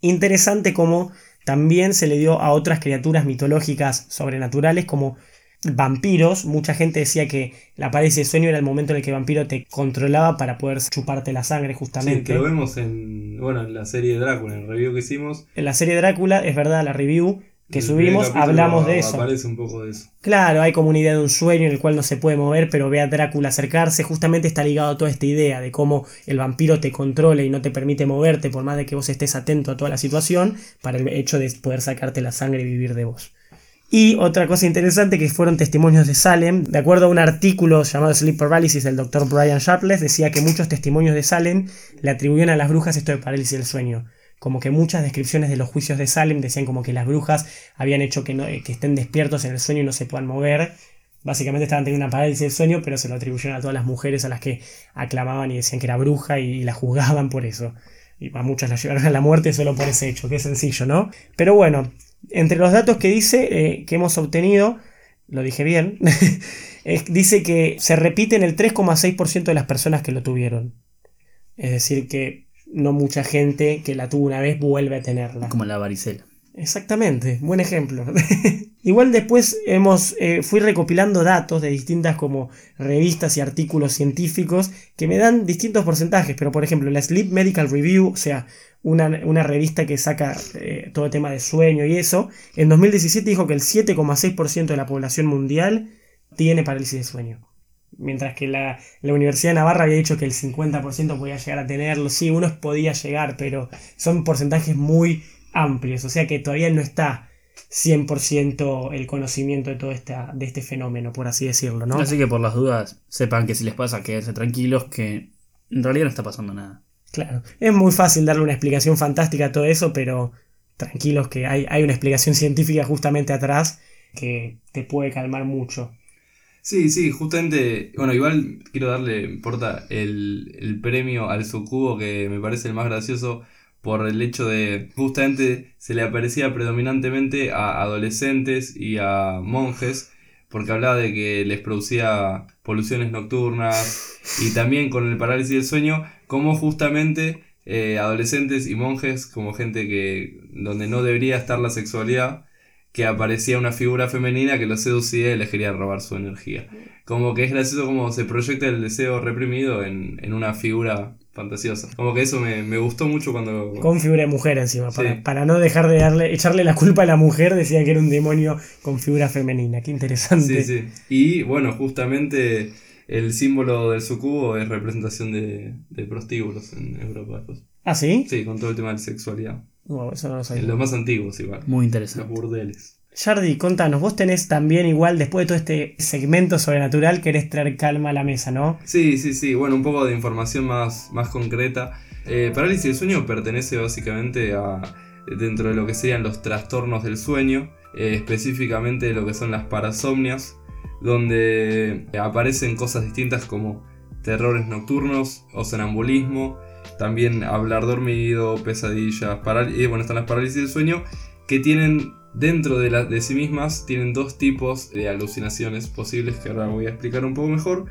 S1: Interesante como también se le dio a otras criaturas mitológicas sobrenaturales como vampiros. Mucha gente decía que la parálisis de sueño era el momento en el que el vampiro te controlaba para poder chuparte la sangre
S3: Sí,
S1: justamente.
S3: que lo vemos en, bueno, en la serie de Drácula, en el review que hicimos.
S1: En la serie Drácula, es verdad, la review que subimos, hablamos de eso.
S3: Aparece un poco de eso.
S1: Claro, hay como una idea de un sueño en el cual no se puede mover, pero ve a Drácula acercarse. Justamente está ligado a toda esta idea de cómo el vampiro te controla y no te permite moverte por más de que vos estés atento a toda la situación, para el hecho de poder sacarte la sangre y vivir de vos. Y otra cosa interesante que fueron testimonios de Salem. De acuerdo a un artículo llamado Sleep Paralysis del Dr. Brian Sharpless, decía que muchos testimonios de Salem le atribuían a las brujas esto de parálisis del sueño. Como que muchas descripciones de los juicios de Salem decían como que las brujas habían hecho que, no- eh, que estén despiertos en el sueño y no se puedan mover. Básicamente estaban teniendo una parálisis del sueño, pero se lo atribuyeron a todas las mujeres a las que aclamaban y decían que era bruja y, la juzgaban por eso. Y a muchas las llevaron a la muerte solo por ese hecho, es sencillo, ¿no? Pero bueno, Entre los datos que dice eh, que hemos obtenido, lo dije bien, dice que se repite en el 3,6% de las personas que lo tuvieron. Es decir, que no mucha gente que la tuvo una vez vuelve a tenerla.
S2: Como la varicela.
S1: Exactamente, buen ejemplo. Igual después hemos, eh, fui recopilando datos de distintas como revistas y artículos científicos que me dan distintos porcentajes, pero por ejemplo la Sleep Medical Review, o sea, una, una revista que saca eh, todo el tema de sueño y eso, en 2017 dijo que el 7,6% de la población mundial tiene parálisis de sueño. Mientras que la, la Universidad de Navarra había dicho que el 50% podía llegar a tenerlo. Sí, unos podía llegar, pero son porcentajes muy amplios. O sea que todavía no está 100% el conocimiento de todo esta, de este fenómeno, por así decirlo, ¿no?
S2: Así que por las dudas, sepan que si les pasa, quédense tranquilos, que en realidad no está pasando nada.
S1: Claro. Es muy fácil darle una explicación fantástica a todo eso, pero tranquilos que hay, hay una explicación científica justamente atrás que te puede calmar mucho.
S3: Sí, sí, justamente, bueno, igual quiero darle, importa, el, el premio al Sucubo que me parece el más gracioso por el hecho de justamente se le aparecía predominantemente a adolescentes y a monjes porque hablaba de que les producía poluciones nocturnas y también con el parálisis del sueño como justamente eh, adolescentes y monjes como gente que donde no debería estar la sexualidad que aparecía una figura femenina que los seducía y les quería robar su energía. Como que es gracioso como se proyecta el deseo reprimido en, en una figura fantasiosa. Como que eso me, me gustó mucho cuando...
S1: Con figura de mujer encima, para,
S3: Sí.
S1: para no dejar de darle, echarle la culpa a la mujer, decía que era un demonio con figura femenina. Qué interesante.
S3: Sí, sí. Y bueno, justamente el símbolo del sucubo es representación de, de prostíbulos en Europa. después.
S1: ¿Ah, sí?
S3: Sí, con todo el tema de la sexualidad.
S1: Wow, eso no lo sabía.
S3: En los más antiguos igual.
S2: Muy
S3: Los
S2: interesante.
S3: burdeles.
S1: Yardi, contanos, vos tenés también igual, después de todo este segmento sobrenatural, querés traer calma a la mesa, ¿no?
S3: Sí, sí, sí. Bueno, un poco de información más, más concreta. Eh, parálisis del sueño pertenece básicamente a dentro de lo que serían los trastornos del sueño, eh, específicamente lo que son las parasomnias, donde aparecen cosas distintas como terrores nocturnos o sonambulismo, también hablar dormido, pesadillas, paral- y bueno, están las parálisis del sueño que tienen dentro de, la- de sí mismas tienen dos tipos de alucinaciones posibles que ahora voy a explicar un poco mejor.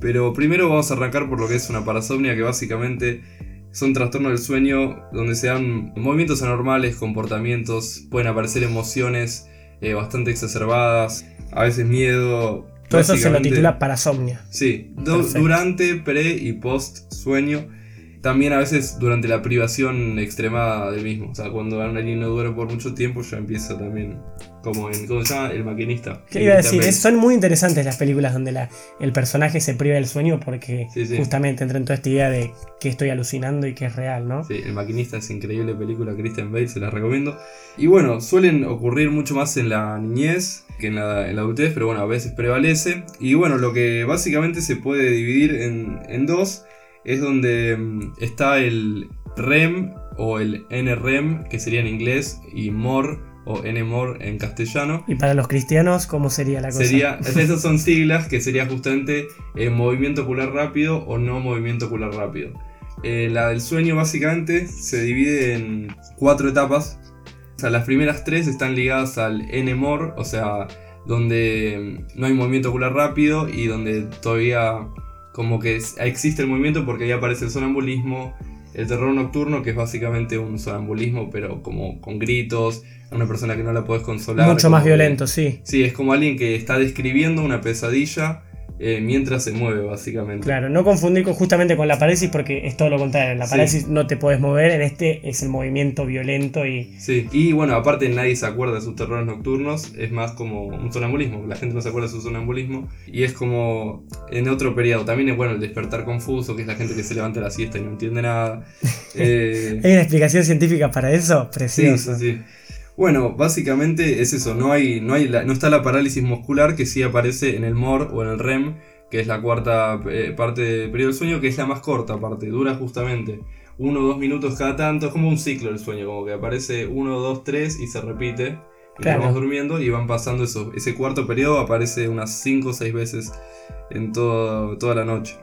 S3: Pero primero vamos a arrancar por lo que es una parasomnia, que básicamente son trastornos del sueño donde se dan movimientos anormales, comportamientos, pueden aparecer emociones eh, bastante exacerbadas, a veces miedo.
S1: Todo eso se lo titula parasomnia.
S3: Sí,
S1: Perfecto.
S3: durante, pre y post sueño. También a veces durante la privación extremada del mismo. O sea, cuando alguien no duerme por mucho tiempo ya empieza también. Como en. ¿Cómo se llama? El maquinista.
S1: ¿Qué iba a decir? Es- son muy interesantes las películas donde la- el personaje se priva del sueño porque
S3: Sí, sí.
S1: justamente entra en toda esta idea de que estoy alucinando y que es real, ¿no?
S3: Sí, El maquinista es increíble película, Christian Bale, se la recomiendo. Y bueno, suelen ocurrir mucho más en la niñez que en la, en la adultez, pero bueno, a veces prevalece. Y bueno, lo que básicamente se puede dividir en, en dos es donde mm, está el REM o el NREM, que sería en inglés, y MOR o NMOR en castellano.
S1: Y para los cristianos, ¿cómo sería la cosa?
S3: Sería, esas son siglas que sería justamente eh, movimiento ocular rápido o no movimiento ocular rápido. Eh, la del sueño básicamente se divide en cuatro etapas. O sea, las primeras tres están ligadas al NMOR, o sea, donde mm, no hay movimiento ocular rápido y donde todavía como que existe el movimiento porque ahí aparece el sonambulismo, el terror nocturno, que es básicamente un sonambulismo, pero como con gritos, una persona que no la puedes consolar.
S1: Mucho más
S3: que-
S1: violento, sí.
S3: Sí, es como alguien que está describiendo una pesadilla eh, mientras se mueve, básicamente.
S1: Claro, no confundir con- justamente con la parálisis porque es todo lo contrario. En la
S3: Sí.
S1: parálisis no te puedes mover, en este es el movimiento violento y
S3: Sí, y bueno, aparte nadie se acuerda de sus terrores nocturnos, es más como un sonambulismo, la gente no se acuerda de su sonambulismo, y es como en otro periodo, también es bueno el despertar confuso, que es la gente que se levanta a la siesta y no entiende nada. Eh,
S1: ¿Hay una explicación científica para eso?
S3: Sí,
S1: Precioso.
S3: sí, sí. Bueno, básicamente es eso, no, hay, no, hay la- no está la parálisis muscular que sí aparece en el MOR o en el REM, que es la cuarta eh, parte del periodo del sueño, que es la más corta aparte, dura justamente uno o dos minutos cada tanto, es como un ciclo del sueño, como que aparece uno, dos, tres y se repite. mientras
S1: Claro.
S3: vamos durmiendo y van pasando eso. Ese cuarto periodo aparece unas 5 o 6 veces en todo, toda la noche.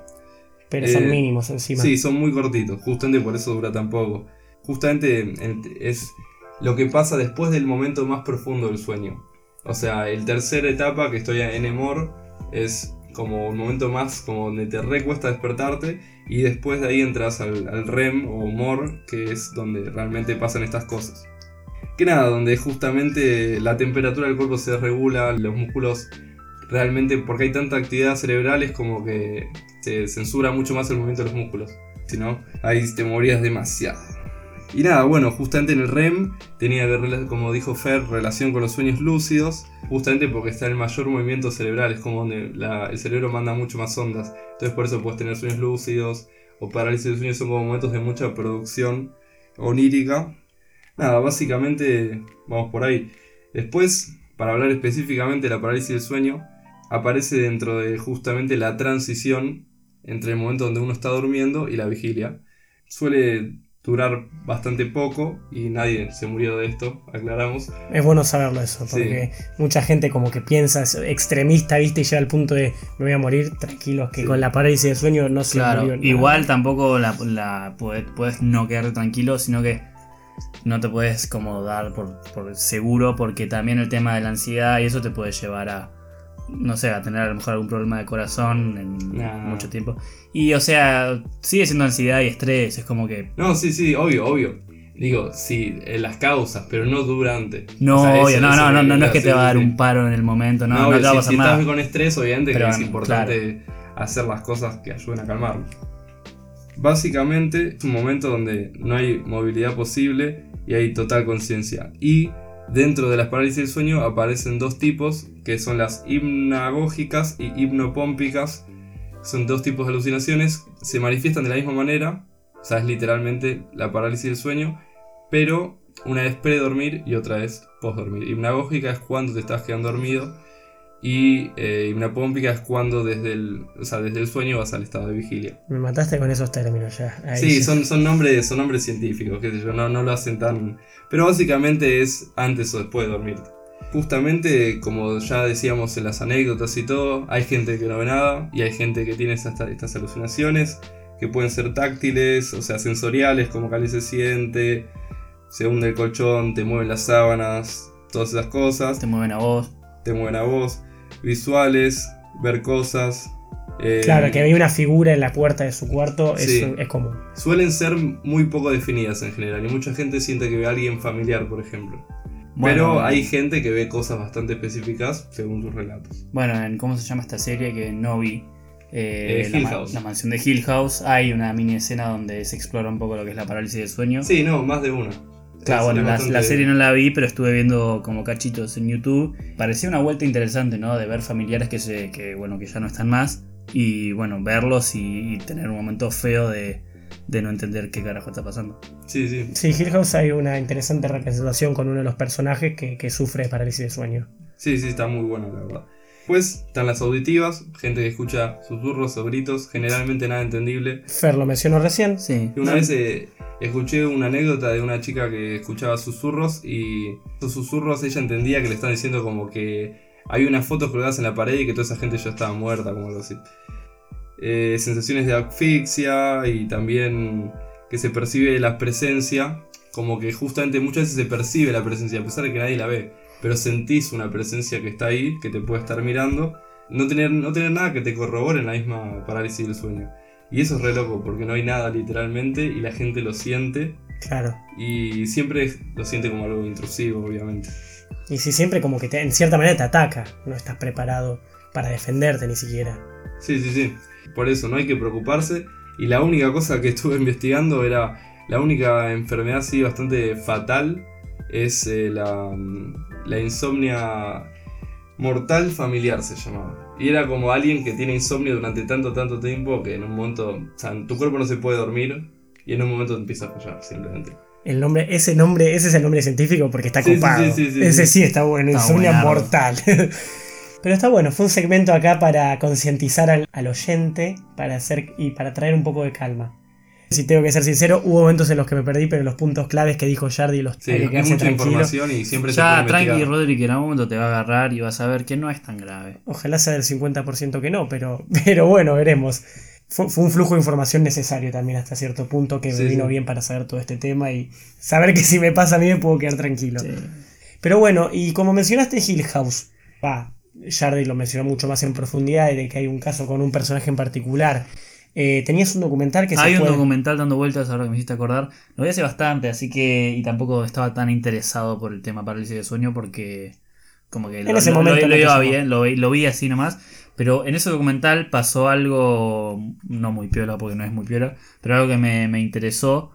S1: Pero son
S3: Eh,
S1: mínimos encima.
S3: Sí, son muy cortitos, justamente por eso dura tan poco. Justamente en- es lo que pasa después del momento más profundo del sueño. O sea, el tercer etapa que estoy en Emor es como un momento más como donde te recuesta despertarte y después de ahí entras al, al REM o MOR, que es donde realmente pasan estas cosas. Que nada, donde justamente la temperatura del cuerpo se regula, los músculos realmente, porque hay tanta actividad cerebral, es como que se censura mucho más el movimiento de los músculos. Si no, ahí te morías demasiado. Y nada, bueno, justamente en el REM tenía como dijo Fer, relación con los sueños lúcidos, justamente porque está el mayor movimiento cerebral, es como donde el cerebro manda mucho más ondas. Entonces por eso puedes tener sueños lúcidos o parálisis de sueños son como momentos de mucha producción onírica. Nada, básicamente vamos por ahí. Después, para hablar específicamente de la parálisis del sueño, aparece dentro de justamente la transición entre el momento donde uno está durmiendo y la vigilia. Suele durar bastante poco y nadie se murió de esto, aclaramos.
S1: Es bueno saberlo eso, porque mucha gente como que piensa, es extremista, viste, y llega al punto de me voy a morir, tranquilos, que con la parálisis de sueño no se
S2: claro,
S1: murió.
S2: Igual tampoco la, la puedes, no quedarte tranquilo, sino que no te puedes como dar por, por seguro, porque también el tema de la ansiedad y eso te puede llevar a no sé, a tener a lo mejor algún problema de corazón en mucho tiempo. Y o sea, sigue siendo ansiedad y estrés, es como que...
S3: No, sí, sí, obvio, obvio. Digo, sí, en las causas, pero no durante.
S2: No, obvio, no, no, no, no, es que te va a dar un paro en el momento, no, no, te va a pasar
S3: si,
S2: nada.
S3: estás con estrés, obviamente que es importante hacer las cosas que ayuden a calmarlo. Básicamente es un momento donde no hay movilidad posible y hay total conciencia. Y Dentro de las parálisis del sueño aparecen dos tipos, que son las hipnagógicas y hipnopómpicas. Son dos tipos de alucinaciones, se manifiestan de la misma manera, o sea, es literalmente la parálisis del sueño, pero una es pre-dormir y otra es post-dormir. Hipnagógica es cuando te estás quedando dormido y eh, hipnopómpica es cuando desde el, desde el sueño vas al estado de vigilia.
S1: Me mataste con esos términos ya.
S3: sí, son, son, nombres, son nombres científicos, que yo, no, no lo hacen tan... Pero básicamente es antes o después de dormir. Justamente, como ya decíamos en las anécdotas y todo, hay gente que no ve nada y hay gente que tiene estas, estas alucinaciones que pueden ser táctiles, o sea, sensoriales, como que se siente, se hunde el colchón, te mueven las sábanas, todas esas cosas.
S2: Te mueven a vos.
S3: Te mueven a vos visuales, ver cosas.
S1: Eh, claro, que hay una figura en la puerta de su cuarto es, es, común.
S3: Suelen ser muy poco definidas en general y mucha gente siente que ve a alguien familiar, por ejemplo. Pero hay gente que ve cosas bastante específicas según sus relatos.
S2: Bueno, en cómo se llama esta serie que no vi. Eh, eh, la, la, mansión de Hill House. Hay una mini escena donde se explora un poco lo que es la parálisis del sueño.
S3: Sí, no, más de una.
S2: Claro, bueno, la, serie no la vi, pero estuve viendo como cachitos en YouTube. Parecía una vuelta interesante, ¿no? De ver familiares que, se, que, bueno, que ya no están más. Y bueno, verlos y, tener un momento feo de, no entender qué carajo está pasando.
S3: Sí, sí.
S1: Sí, Hill House hay una interesante representación con uno de los personajes que, que sufre parálisis de sueño.
S3: Sí, sí, está muy bueno, la verdad. Pues están las auditivas, gente que escucha susurros o gritos, generalmente nada entendible.
S1: Fer lo mencionó recién.
S2: Sí.
S3: una vez eh, escuché una anécdota de una chica que escuchaba susurros y esos susurros ella entendía que le están diciendo como que hay unas fotos colgadas en la pared y que toda esa gente ya estaba muerta, como algo así. Eh, sensaciones de asfixia y también que se percibe la presencia, como que justamente muchas veces se percibe la presencia a pesar de que nadie la ve pero sentís una presencia que está ahí, que te puede estar mirando, no tener, no tener nada que te corrobore en la misma parálisis del sueño. Y eso es re loco, porque no hay nada literalmente y la gente lo siente.
S1: Claro.
S3: Y siempre lo siente como algo intrusivo, obviamente.
S1: Y si siempre como que te, en cierta manera te ataca, no estás preparado para defenderte ni siquiera.
S3: Sí, sí, sí. Por eso no hay que preocuparse. Y la única cosa que estuve investigando era la única enfermedad así bastante fatal es eh, la, la insomnia mortal familiar se llamaba. Y era como alguien que tiene insomnio durante tanto, tanto tiempo que en un momento, o sea, tu cuerpo no se puede dormir y en un momento empieza a fallar simplemente.
S1: El nombre, ese nombre, ese es el nombre científico porque está copado. ese sí está bueno, insomnia mortal. Pero está bueno, fue un segmento acá para concientizar al, al oyente para hacer y para traer un poco de calma. Si tengo que ser sincero, hubo momentos en los que me perdí, pero los puntos claves que dijo Jardi los
S3: sí, hay mucha información y siempre
S2: Ya, tranqui, Rodri, que en algún momento te va a agarrar y vas a ver que no es tan grave.
S1: Ojalá sea del 50% que no, pero, pero bueno, veremos. fue, fue un flujo de información necesario también hasta cierto punto que
S3: Sí,
S1: me vino
S3: sí.
S1: bien para saber todo este tema y saber que si me pasa a mí me puedo quedar tranquilo.
S2: Sí.
S1: Pero bueno, y como mencionaste Hill House, va, Jardy lo mencionó mucho más en profundidad de que hay un caso con un personaje en particular. Eh, tenías un documental que
S2: Hay
S1: se
S2: un
S1: puede...
S2: documental dando vueltas ahora que me hiciste acordar. Lo vi hace bastante, así que. Y tampoco estaba tan interesado por el tema parálisis de sueño porque. Como que
S1: En
S2: lo,
S1: ese
S2: lo-
S1: momento
S2: lo- lo iba bien, lo, vi- así nomás. Pero en ese documental pasó algo. No muy piola, porque no es muy piola. Pero algo que me, me interesó.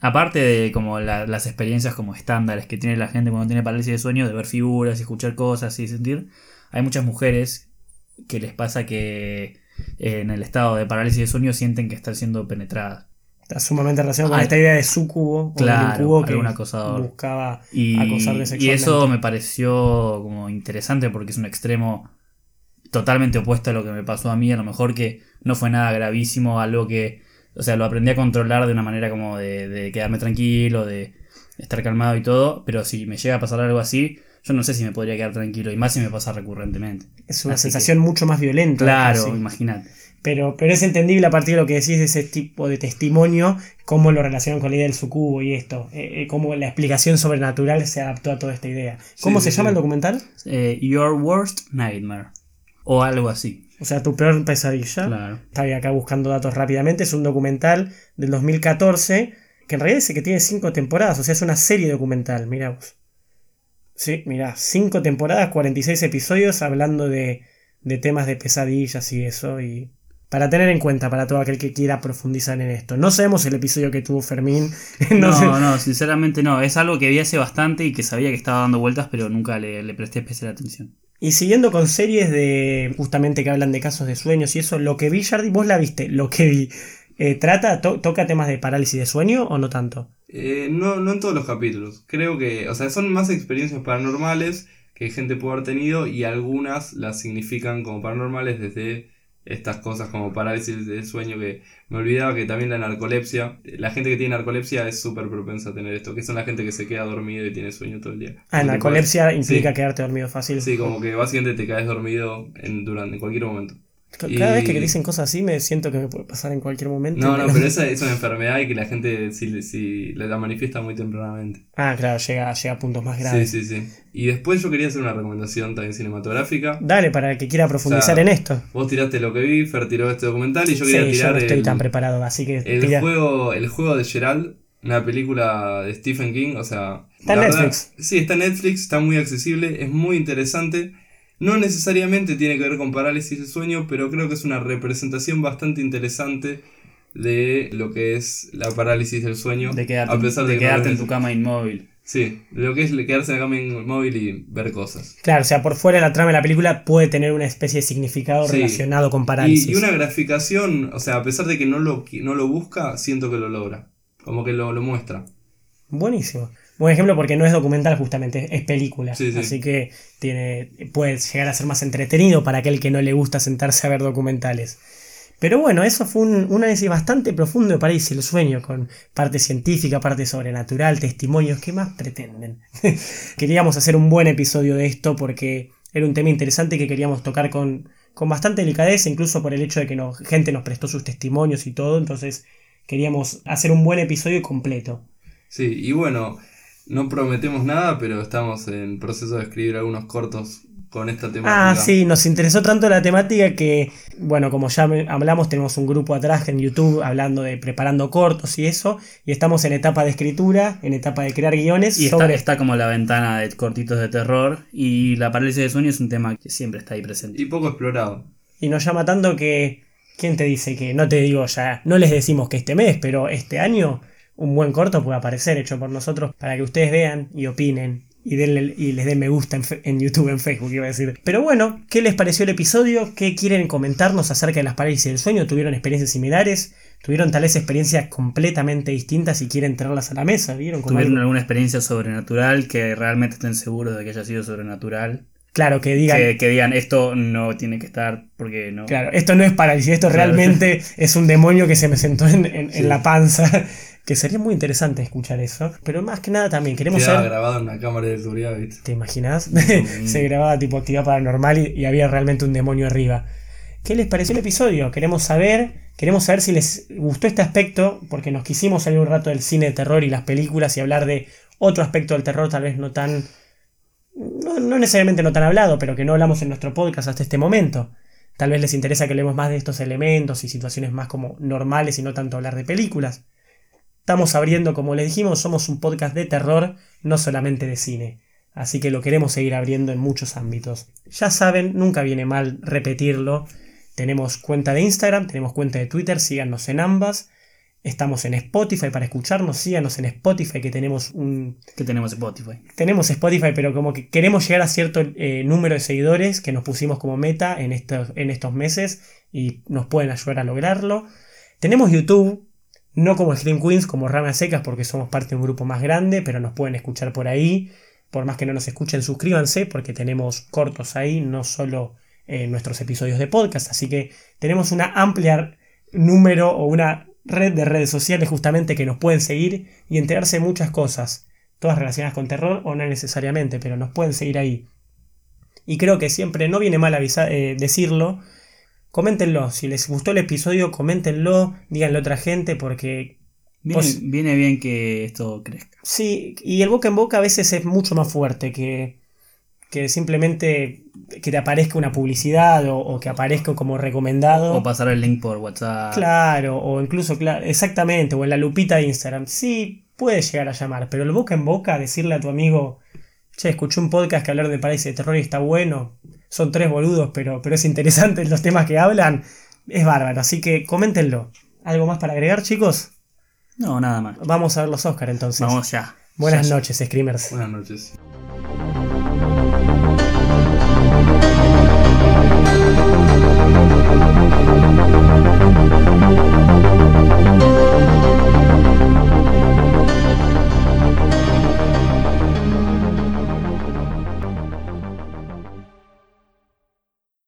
S2: Aparte de como la- las experiencias como estándares que tiene la gente cuando tiene parálisis de sueño, de ver figuras y escuchar cosas y sentir, hay muchas mujeres que les pasa que en el estado de parálisis de sueño sienten que están siendo penetradas.
S1: Está sumamente relacionado con
S2: Ay.
S1: esta idea de sucubo
S2: Claro,
S1: o del incubo que
S2: acosador.
S1: buscaba
S2: Y,
S1: acosarle
S2: y eso me pareció como interesante porque es un extremo totalmente opuesto a lo que me pasó a mí. A lo mejor que no fue nada gravísimo, algo que, o sea, lo aprendí a controlar de una manera como de, de quedarme tranquilo, de estar calmado y todo. Pero si me llega a pasar algo así, yo no sé si me podría quedar tranquilo y más si me pasa recurrentemente.
S1: Es una
S2: Así
S1: sensación mucho más violenta.
S2: Claro, imagínate.
S1: Pero, pero es entendible a partir de lo que decís de ese tipo de testimonio, cómo lo relacionan con la idea del sucubo y esto, eh, eh, cómo la explicación sobrenatural se adaptó a toda esta idea. ¿Cómo
S3: Sí,
S1: se
S3: sí,
S1: llama
S3: sí.
S1: el documental?
S2: Eh, Your Worst Nightmare. O algo así.
S1: O sea, tu peor pesadilla.
S2: Claro.
S1: Estaba acá buscando datos rápidamente. Es un documental del 2014 que en realidad dice que tiene cinco temporadas. O sea, es una serie documental. Mirá vos. Sí, mirá. Cinco temporadas, 46 episodios hablando de, de temas de pesadillas y eso. Y para tener en cuenta para todo aquel que quiera profundizar en esto. No sabemos el episodio que tuvo Fermín. no,
S2: No, sinceramente no. Es algo que vi hace bastante y que sabía que estaba dando vueltas, pero nunca le, le presté especial atención.
S1: Y siguiendo con series de justamente que hablan de casos de sueños y eso, lo que vi, Jardy, vos la viste, lo que vi. eh, ¿Trata, to- toca temas de parálisis de sueño o no tanto?
S3: Eh, no, no en todos los capítulos. Creo que, o sea, son más experiencias paranormales que gente puede haber tenido y algunas las significan como paranormales desde estas cosas como parálisis del sueño que me olvidaba que también la narcolepsia, la gente que tiene narcolepsia es súper propensa a tener esto, que son la gente que se queda dormido y tiene sueño todo el día.
S1: Ah, narcolepsia implica
S3: sí,
S1: quedarte dormido fácil.
S3: Sí, como que básicamente te caes dormido en, durante, en cualquier momento.
S1: Cada vez que dicen cosas así me siento que me puede pasar en cualquier momento.
S3: No, no, pero esa es una enfermedad y que la gente si, si la manifiesta muy tempranamente.
S1: Ah, claro, llega, llega a puntos más
S3: Sí,
S1: graves.
S3: sí, sí. Y después yo quería hacer una recomendación también cinematográfica.
S1: Dale, para el que quiera profundizar
S3: O sea,
S1: en esto.
S3: Vos tiraste lo que vi, Fer tiró este documental y yo
S1: Sí,
S3: quería
S1: yo
S3: tirar
S1: no estoy
S3: el,
S1: tan preparado, así que
S3: el
S1: tira.
S3: juego, el juego de Gerald, una película de Stephen King, o sea...
S1: Está en
S3: verdad-
S1: Netflix.
S3: sí, está en Netflix, está muy accesible, es muy interesante. No necesariamente tiene que ver con parálisis del sueño, pero creo que es una representación bastante interesante de lo que es la parálisis del sueño.
S2: De quedarte,
S3: a pesar de,
S2: de
S3: que no
S2: quedarte
S3: lo
S2: en tu cama inmóvil.
S3: Sí, lo que es quedarse en la cama inmóvil y ver cosas.
S1: Claro, o sea, por fuera de la trama de la película puede tener una especie de significado
S3: Sí.
S1: relacionado con parálisis.
S3: Y, y una graficación, o sea, a pesar de que no lo, no lo busca, siento que lo logra. Como que lo, lo muestra.
S1: Buenísimo. Buen ejemplo porque no es documental justamente, es película.
S3: Sí, sí.
S1: Así que tiene, puede llegar a ser más entretenido para aquel que no le gusta sentarse a ver documentales. Pero bueno, eso fue un, un análisis bastante profundo de París y el sueño, con parte científica, parte sobrenatural, testimonios. ¿Qué más pretenden? queríamos hacer un buen episodio de esto porque era un tema interesante que queríamos tocar con, con bastante delicadeza, incluso por el hecho de que nos, gente nos prestó sus testimonios y todo. Entonces queríamos hacer un buen episodio completo.
S3: Sí, y bueno, no prometemos nada, pero estamos en proceso de escribir algunos cortos con esta temática.
S1: Ah, sí, nos interesó tanto la temática que, bueno, como ya hablamos, tenemos un grupo atrás en YouTube hablando de preparando cortos y eso, y estamos en etapa de escritura, en etapa de crear guiones
S2: Y está, está como la ventana de cortitos de terror. Y la parálisis de sueño es un tema que siempre está ahí presente.
S3: Y poco explorado.
S1: Y nos llama tanto que, ¿quién te dice que, no te digo ya, no les decimos que este mes, pero este año un buen corto puede aparecer hecho por nosotros para que ustedes vean y opinen. Y, denle- y les den me gusta en, YouTube, en Facebook, iba a decir. Pero bueno, ¿qué les pareció el episodio? ¿Qué quieren comentarnos acerca de las parálisis del sueño? ¿Tuvieron experiencias similares? ¿Tuvieron tal vez experiencias completamente distintas y quieren traerlas a la mesa? ¿Vieron?
S2: ¿Tuvieron
S1: algo-
S2: alguna experiencia sobrenatural que realmente estén seguros de que haya sido sobrenatural?
S1: Claro, que digan,
S2: Que, que digan esto no tiene que estar porque no.
S1: Claro, esto no es parálisis, esto
S2: Claro.
S1: realmente es un demonio que se me sentó en, en- en la panza. Que sería muy interesante escuchar eso. Pero más que nada también queremos
S3: Quedaba
S1: saber.
S3: grabado en una cámara de seguridad, ¿viste?
S1: ¿Te imaginas? se grababa tipo actividad paranormal y, y había realmente un demonio arriba. ¿Qué les pareció el episodio? Queremos saber Queremos saber si les gustó este aspecto, porque nos quisimos salir un rato del cine de terror y las películas y hablar de otro aspecto del terror, tal vez no tan. No, no necesariamente no tan hablado, pero que no hablamos en nuestro podcast hasta este momento. Tal vez les interesa que hablemos más de estos elementos y situaciones más como normales y no tanto hablar de películas. Estamos abriendo, como les dijimos, somos un podcast de terror, no solamente de cine. Así que lo queremos seguir abriendo en muchos ámbitos. Ya saben, nunca viene mal repetirlo. Tenemos cuenta de Instagram, tenemos cuenta de Twitter, síganos en ambas. Estamos en Spotify para escucharnos, síganos en Spotify que tenemos un...
S2: Que tenemos Spotify.
S1: Tenemos Spotify, pero como que queremos llegar a cierto eh, número de seguidores que nos pusimos como meta en estos, en estos meses y nos pueden ayudar a lograrlo. Tenemos YouTube, no como Scream Queens, como Ramas Secas, porque somos parte de un grupo más grande, pero nos pueden escuchar por ahí. Por más que no nos escuchen, suscríbanse porque tenemos cortos ahí, no solo eh, nuestros episodios de podcast. Así que tenemos una amplia número o una red de redes sociales justamente que nos pueden seguir y enterarse de muchas cosas, todas relacionadas con terror o no necesariamente, pero nos pueden seguir ahí. Y creo que siempre no viene mal avisar, eh, decirlo. Coméntenlo, si les gustó el episodio, coméntenlo, díganle a otra gente porque...
S2: Viene, viene bien que esto crezca.
S1: Sí, y el boca en boca a veces es mucho más fuerte que, que simplemente que te aparezca una publicidad o, o que aparezca como recomendado.
S2: O pasar el link por WhatsApp.
S1: Claro, o incluso, claro, exactamente, o en la lupita de Instagram. Sí, puede llegar a llamar, pero el boca en boca, decirle a tu amigo, che, escuché un podcast que hablaron de países de terror y está bueno. Son tres boludos, pero, pero es interesante los temas que hablan. Es bárbaro, así que coméntenlo. ¿Algo más para agregar, chicos?
S2: No, nada más.
S1: Vamos a ver los Oscar entonces.
S2: Vamos ya.
S1: Buenas
S2: Ya, ya.
S1: noches, Screamers.
S3: Buenas noches.